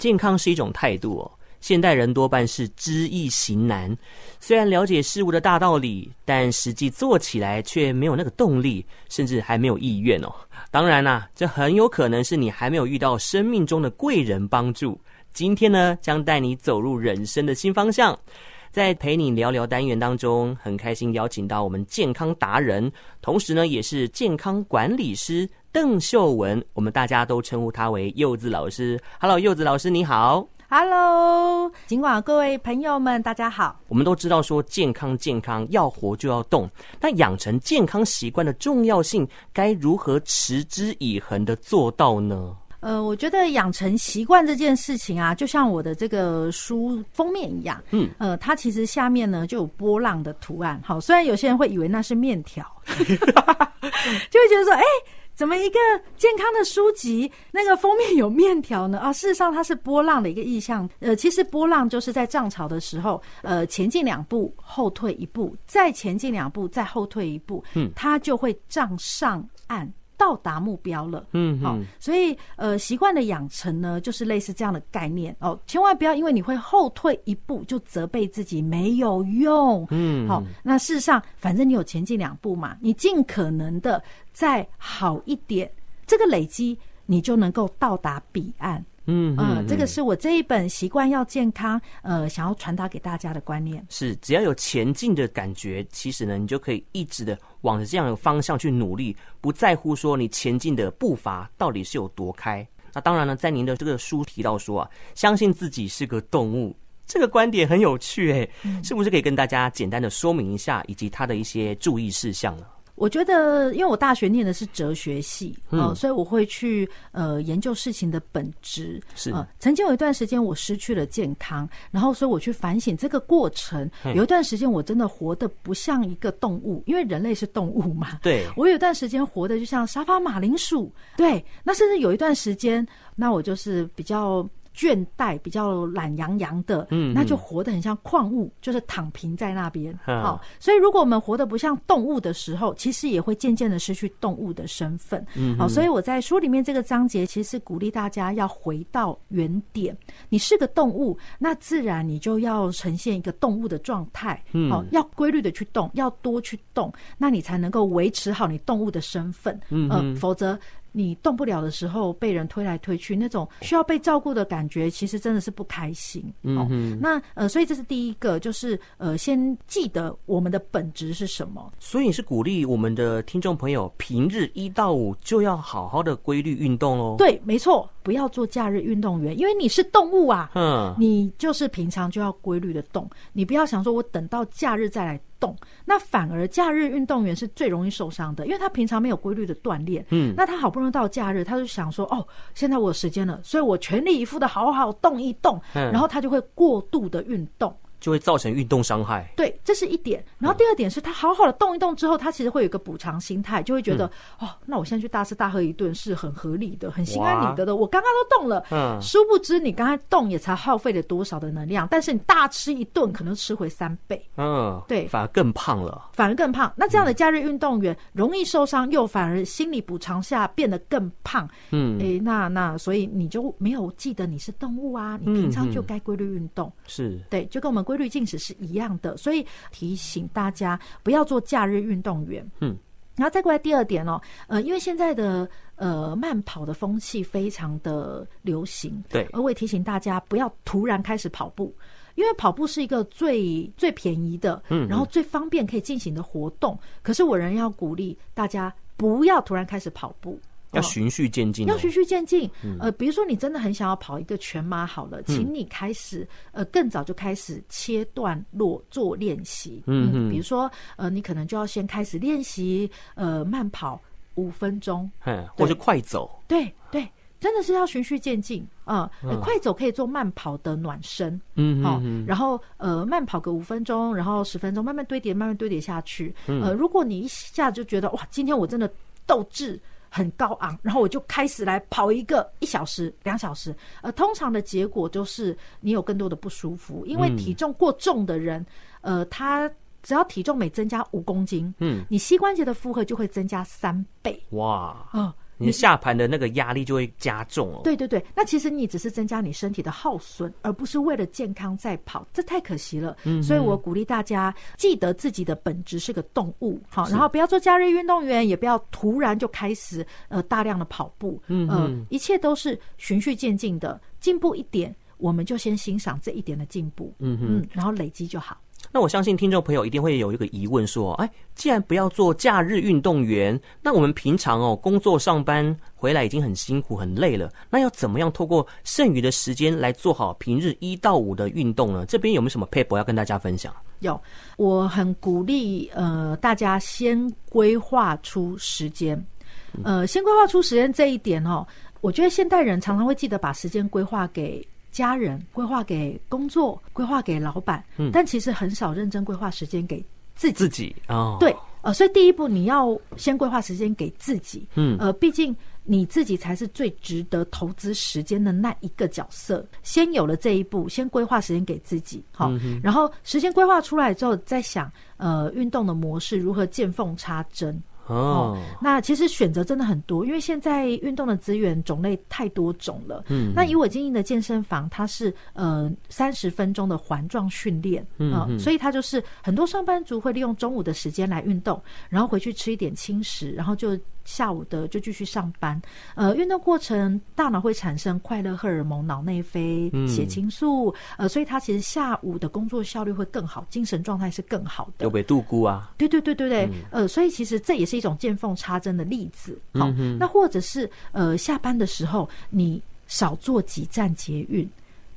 健康是一种态度哦。现代人多半是知易行难，虽然了解事物的大道理，但实际做起来却没有那个动力，甚至还没有意愿哦。当然啦，这很有可能是你还没有遇到生命中的贵人帮助。今天呢，将带你走入人生的新方向。在陪你聊聊单元当中，很开心邀请到我们健康达人，同时呢，也是健康管理师邓秀文，我们大家都称呼他为柚子老师。Hello，柚子老师你好。Hello，尽管各位朋友们，大家好。我们都知道说健康健康，要活就要动。但养成健康习惯的重要性，该如何持之以恒的做到呢？呃，我觉得养成习惯这件事情啊，就像我的这个书封面一样，嗯，呃，它其实下面呢就有波浪的图案。好，虽然有些人会以为那是面条，就会觉得说，哎。怎么一个健康的书籍，那个封面有面条呢？啊，事实上它是波浪的一个意象。呃，其实波浪就是在涨潮的时候，呃，前进两步，后退一步，再前进两步，再后退一步，嗯，它就会涨上岸。到达目标了，嗯，好，所以呃，习惯的养成呢，就是类似这样的概念哦。千万不要因为你会后退一步就责备自己没有用，嗯，好。那事实上，反正你有前进两步嘛，你尽可能的再好一点，这个累积你就能够到达彼岸。嗯嗯，这个是我这一本习惯要健康，呃，想要传达给大家的观念。是，只要有前进的感觉，其实呢，你就可以一直的往着这样的方向去努力，不在乎说你前进的步伐到底是有多开。那当然呢，在您的这个书提到说啊，相信自己是个动物，这个观点很有趣诶，是不是可以跟大家简单的说明一下，以及它的一些注意事项呢？我觉得，因为我大学念的是哲学系，嗯、呃，所以我会去呃研究事情的本质。是，呃，曾经有一段时间我失去了健康，然后所以我去反省这个过程。有一段时间我真的活得不像一个动物，因为人类是动物嘛。对，我有一段时间活得就像沙发马铃薯。对，那甚至有一段时间，那我就是比较。倦怠比较懒洋洋的，嗯，那就活得很像矿物，就是躺平在那边。好，所以如果我们活得不像动物的时候，其实也会渐渐的失去动物的身份。嗯，好，所以我在书里面这个章节，其实是鼓励大家要回到原点。你是个动物，那自然你就要呈现一个动物的状态。嗯，好，要规律的去动，要多去动，那你才能够维持好你动物的身份。嗯，否则。你动不了的时候，被人推来推去，那种需要被照顾的感觉，其实真的是不开心。哦、嗯，那呃，所以这是第一个，就是呃，先记得我们的本质是什么。所以你是鼓励我们的听众朋友，平日一到五就要好好的规律运动哦。对，没错，不要做假日运动员，因为你是动物啊。嗯，你就是平常就要规律的动，你不要想说我等到假日再来。动，那反而假日运动员是最容易受伤的，因为他平常没有规律的锻炼，嗯，那他好不容易到假日，他就想说，哦，现在我有时间了，所以我全力以赴的好好动一动，嗯，然后他就会过度的运动。就会造成运动伤害。对，这是一点。然后第二点是他好好的动一动之后，他其实会有一个补偿心态，就会觉得、嗯、哦，那我现在去大吃大喝一顿是很合理的，很心安理得的。我刚刚都动了，嗯，殊不知你刚才动也才耗费了多少的能量，但是你大吃一顿可能吃回三倍，嗯，对，反而更胖了，反而更胖。那这样的假日运动员容易受伤，又反而心理补偿下变得更胖，嗯，哎、欸，那那所以你就没有记得你是动物啊，你平常就该规律运动，是对，就跟我们。规律进食是一样的，所以提醒大家不要做假日运动员。嗯，然后再过来第二点哦，呃，因为现在的呃慢跑的风气非常的流行，对，而我也提醒大家不要突然开始跑步，因为跑步是一个最最便宜的，嗯，然后最方便可以进行的活动。可是我仍要鼓励大家不要突然开始跑步。要循序渐进，要循序渐进。呃，比如说你真的很想要跑一个全马，好了，请你开始呃更早就开始切段落做练习。嗯嗯，比如说呃，你可能就要先开始练习呃慢跑五分钟，嗯，或者快走。对对，真的是要循序渐进啊！快走可以做慢跑的暖身，嗯，好，然后呃慢跑个五分钟，然后十分钟，慢慢堆叠，慢慢堆叠下去。呃，如果你一下子就觉得哇，今天我真的斗志。很高昂，然后我就开始来跑一个一小时、两小时。呃，通常的结果就是你有更多的不舒服，因为体重过重的人，呃，他只要体重每增加五公斤，嗯，你膝关节的负荷就会增加三倍。哇，嗯、呃，你下盘的那个压力就会加重哦。对对对，那其实你只是增加你身体的耗损，而不是为了健康在跑，这太可惜了。嗯，所以我鼓励大家记得自己的本质是个动物，好，然后不要做假日运动员，也不要突然就开始呃大量的跑步。嗯，呃，一切都是循序渐进的，进步一点，我们就先欣赏这一点的进步。嗯嗯，然后累积就好。那我相信听众朋友一定会有一个疑问，说：哎，既然不要做假日运动员，那我们平常哦工作上班回来已经很辛苦很累了，那要怎么样透过剩余的时间来做好平日一到五的运动呢？这边有没有什么 paper 要跟大家分享？有，我很鼓励呃大家先规划出时间，呃，先规划出时间这一点哦，我觉得现代人常常会记得把时间规划给。家人规划给工作，规划给老板，嗯，但其实很少认真规划时间给自己。自己哦，对，呃，所以第一步你要先规划时间给自己，嗯，呃，毕竟你自己才是最值得投资时间的那一个角色。先有了这一步，先规划时间给自己，好，嗯，然后时间规划出来之后，再想，呃，运动的模式如何见缝插针。哦，那其实选择真的很多，因为现在运动的资源种类太多种了。嗯，那以我经营的健身房，它是呃三十分钟的环状训练，嗯，所以它就是很多上班族会利用中午的时间来运动，然后回去吃一点轻食，然后就。下午的就继续上班，呃，运动过程大脑会产生快乐荷尔蒙、脑内啡、血清素，呃，所以他其实下午的工作效率会更好，精神状态是更好的。有被度估啊？对对对对对，呃，所以其实这也是一种见缝插针的例子。好，那或者是呃，下班的时候你少坐几站捷运，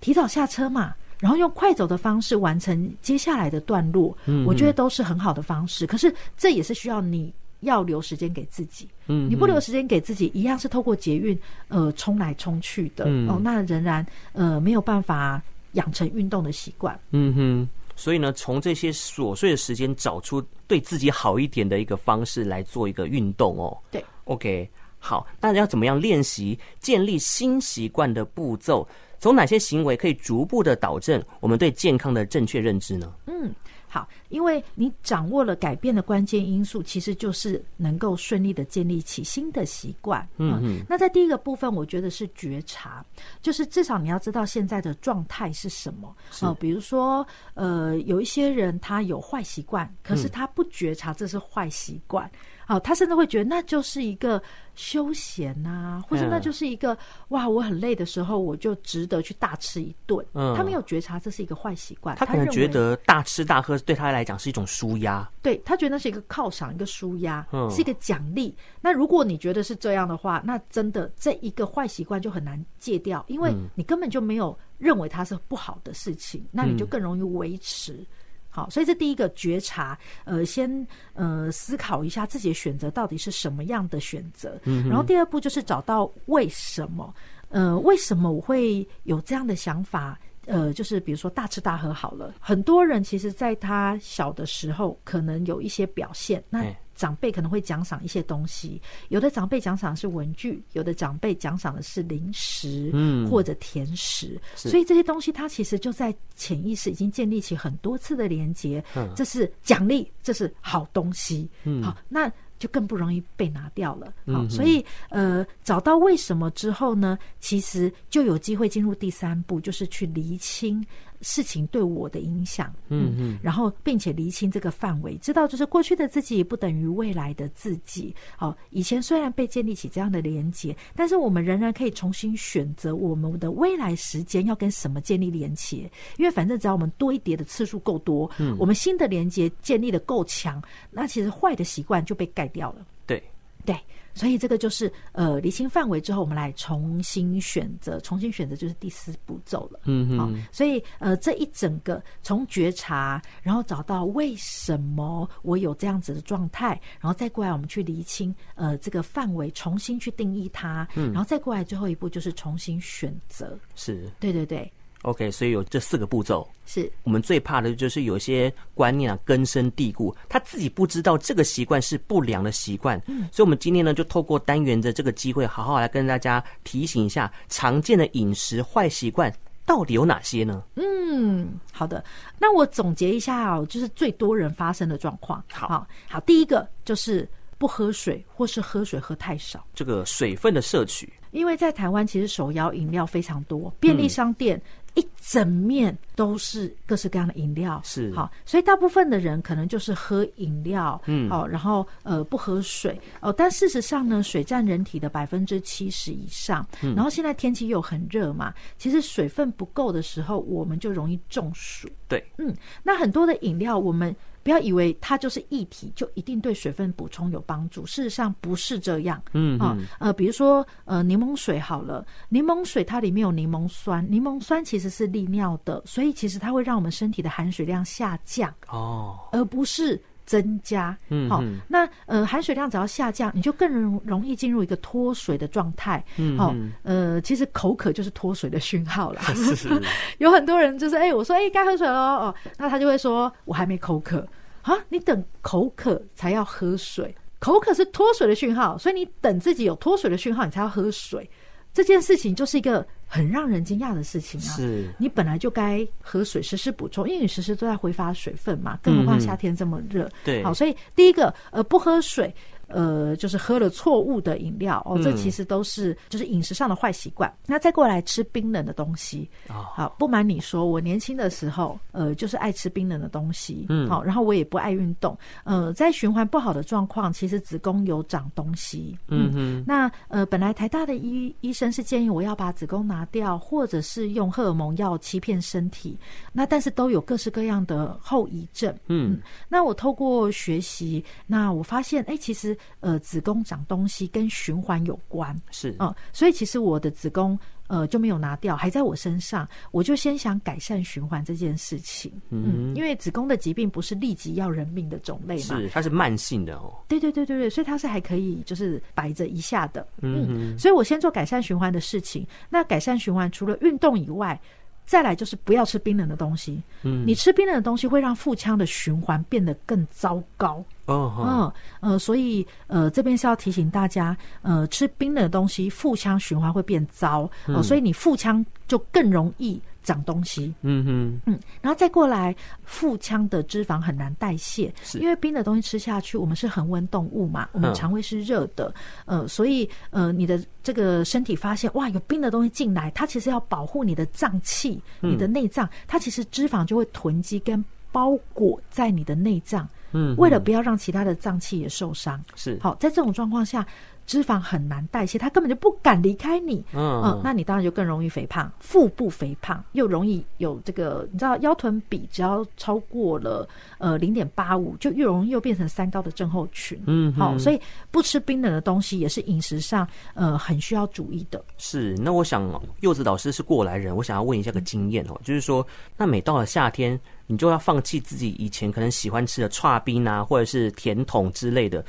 提早下车嘛，然后用快走的方式完成接下来的段落，我觉得都是很好的方式。可是这也是需要你。要留时间给自己，嗯，你不留时间给自己，一样是透过捷运，呃，冲来冲去的，嗯，哦，那仍然呃没有办法养成运动的习惯，嗯哼。所以呢，从这些琐碎的时间找出对自己好一点的一个方式来做一个运动哦。对，OK，好，那要怎么样练习建立新习惯的步骤？从哪些行为可以逐步的导正我们对健康的正确认知呢？嗯。好，因为你掌握了改变的关键因素，其实就是能够顺利的建立起新的习惯。嗯嗯。那在第一个部分，我觉得是觉察，就是至少你要知道现在的状态是什么。哦，比如说，呃，有一些人他有坏习惯，可是他不觉察这是坏习惯。好，他甚至会觉得那就是一个休闲呐、啊，或者那就是一个哇，我很累的时候，我就值得去大吃一顿。嗯，他没有觉察这是一个坏习惯，他可能觉得大吃大喝对他来讲是一种舒压，对，他觉得那是一个犒赏，一个舒压，是一个奖励。那如果你觉得是这样的话，那真的这一个坏习惯就很难戒掉，因为你根本就没有认为它是不好的事情，那你就更容易维持。好，所以这第一个觉察，呃，先呃思考一下自己的选择到底是什么样的选择，嗯，然后第二步就是找到为什么，呃，为什么我会有这样的想法？呃，就是比如说大吃大喝好了，很多人其实在他小的时候可能有一些表现，那。长辈可能会奖赏一些东西，有的长辈奖赏的是文具，有的长辈奖赏的是零食，嗯，或者甜食，所以这些东西它其实就在潜意识已经建立起很多次的连接，嗯，这是奖励，这是好东西，嗯，好，那就更不容易被拿掉了，好，所以呃，找到为什么之后呢，其实就有机会进入第三步，就是去厘清。事情对我的影响，嗯嗯，然后并且厘清这个范围，知道就是过去的自己不等于未来的自己。好，以前虽然被建立起这样的连结，但是我们仍然可以重新选择我们的未来时间要跟什么建立连结，因为反正只要我们多一叠的次数够多，嗯，我们新的连结建立的够强，那其实坏的习惯就被盖掉了。对，对。所以这个就是呃，厘清范围之后，我们来重新选择，重新选择就是第四步骤了。嗯嗯。好，所以呃，这一整个从觉察，然后找到为什么我有这样子的状态，然后再过来我们去厘清呃这个范围，重新去定义它。嗯。然后再过来最后一步就是重新选择。是。对对对。OK，所以有这四个步骤，是我们最怕的就是有些观念啊根深蒂固，他自己不知道这个习惯是不良的习惯。嗯，所以我们今天呢就透过单元的这个机会，好好来跟大家提醒一下常见的饮食坏习惯到底有哪些呢？嗯，好的，那我总结一下哦，就是最多人发生的状况。好，好，第一个就是。不喝水，或是喝水喝太少。这个水分的摄取，因为在台湾其实手摇饮料非常多，便利商店。嗯一整面都是各式各样的饮料，是。好，所以大部分的人可能就是喝饮料，嗯，好，然后呃不喝水。哦，但事实上呢，水占人体的百分之七十以上，嗯，然后现在天气又很热嘛，其实水分不够的时候，我们就容易中暑，对，嗯，那很多的饮料我们。不要以为它就是液体，就一定对水分补充有帮助。事实上不是这样。嗯啊，呃，比如说呃，柠檬水好了，柠檬水它里面有柠檬酸，柠檬酸其实是利尿的，所以其实它会让我们身体的含水量下降哦，而不是增加。嗯，好，那呃，含水量只要下降，你就更容容易进入一个脱水的状态。嗯，好，呃，其实口渴就是脱水的讯号啦。是 是。有很多人就是哎、欸，我说哎，该、欸、喝水喽哦，那他就会说我还没口渴。啊，你等口渴才要喝水，口渴是脱水的讯号，所以你等自己有脱水的讯号，你才要喝水。这件事情就是一个很让人惊讶的事情啊！是，你本来就该喝水，时时补充，因为你时时都在挥发水分嘛，更何况夏天这么热。对，好，所以第一个，呃，不喝水。呃，就是喝了错误的饮料哦，这其实都是就是饮食上的坏习惯。嗯、那再过来吃冰冷的东西，哦、好，不瞒你说，我年轻的时候，呃，就是爱吃冰冷的东西，嗯，好，然后我也不爱运动，呃，在循环不好的状况，其实子宫有长东西，嗯嗯，那呃，本来台大的医医生是建议我要把子宫拿掉，或者是用荷尔蒙药欺骗身体，那但是都有各式各样的后遗症，嗯，嗯，那我透过学习，那我发现，哎、欸，其实。呃，子宫长东西跟循环有关，是啊、呃，所以其实我的子宫呃就没有拿掉，还在我身上。我就先想改善循环这件事情，嗯，因为子宫的疾病不是立即要人命的种类嘛，是它是慢性的哦。对对对对对，所以它是还可以就是摆着一下的，嗯，嗯，所以我先做改善循环的事情。那改善循环除了运动以外，再来就是不要吃冰冷的东西。嗯，你吃冰冷的东西会让腹腔的循环变得更糟糕。哦，嗯，呃，所以呃，这边是要提醒大家，呃，吃冰冷的东西，腹腔循环会变糟，呃，所以你腹腔就更容易长东西。嗯哼，嗯，然后再过来，腹腔的脂肪很难代谢，是。因为冰的东西吃下去，我们是恒温动物嘛，我们肠胃是热的，呃，所以呃，你的这个身体发现哇，有冰的东西进来，它其实要保护你的脏器，你的内脏，它其实脂肪就会囤积跟包裹在你的内脏。嗯，为了不要让其他的脏器也受伤，是好，在这种状况下，脂肪很难代谢，它根本就不敢离开你。嗯，嗯，那你当然就更容易肥胖，腹部肥胖又容易有这个，你知道腰臀比只要超过了呃零点八五，就越容易又变成三高的症候群。嗯，好，所以不吃冰冷的东西也是饮食上呃很需要注意的。是，那我想柚子老师是过来人，我想要问一下个经验哦，就是说，那每到了夏天。你就要放弃自己以前可能喜欢吃的剉冰啊，或者是甜筒之类的，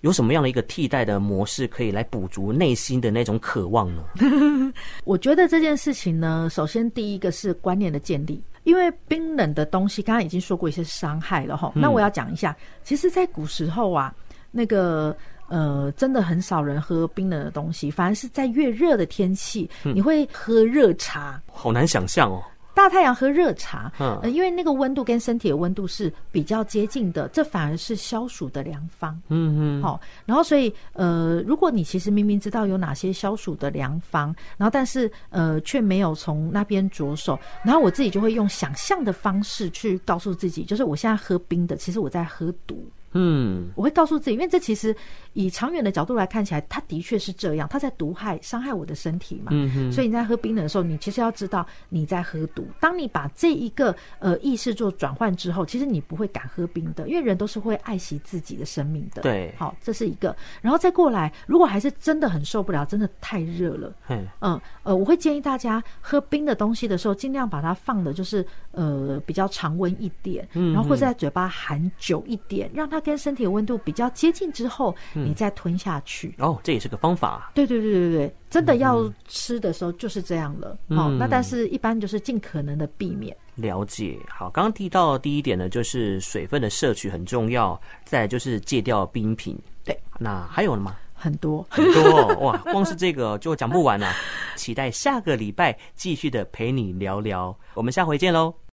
有什么样的一个替代的模式可以来补足内心的那种渴望呢？我觉得这件事情呢，首先第一个是观念的建立，因为冰冷的东西刚刚已经说过一些伤害了哈。那我要讲一下，其实，在古时候啊，那个呃，真的很少人喝冰冷的东西，反而是在越热的天气，你会喝热茶，好难想象哦。大太阳喝热茶，嗯、呃，因为那个温度跟身体的温度是比较接近的，这反而是消暑的良方。嗯嗯，好，然后所以呃，如果你其实明明知道有哪些消暑的良方，然后但是呃却没有从那边着手，然后我自己就会用想象的方式去告诉自己，就是我现在喝冰的，其实我在喝毒。嗯，我会告诉自己，因为这其实以长远的角度来看起来，它的确是这样，它在毒害、伤害我的身体嘛。所以你在喝冰冷的时候，你其实要知道你在喝毒。当你把这一个呃意识做转换之后，其实你不会敢喝冰的，因为人都是会爱惜自己的生命的。对，好，这是一个。然后再过来，如果还是真的很受不了，真的太热了，嗯嗯呃，我会建议大家喝冰的东西的时候，尽量把它放的就是呃比较常温一点，然后或者在嘴巴含久一点，让它。跟身体的温度比较接近之后，你再吞下去。哦，这也是个方法。对对对对对，真的要吃的时候就是这样了。哦，那但是一般就是尽可能的避免。了解。好，刚刚提到第一点呢，就是水分的摄取很重要，再就是戒掉冰品。对，那还有了吗？很多很多哇，光是这个就讲不完了。期待下个礼拜继续的陪你聊聊，我们下回见喽。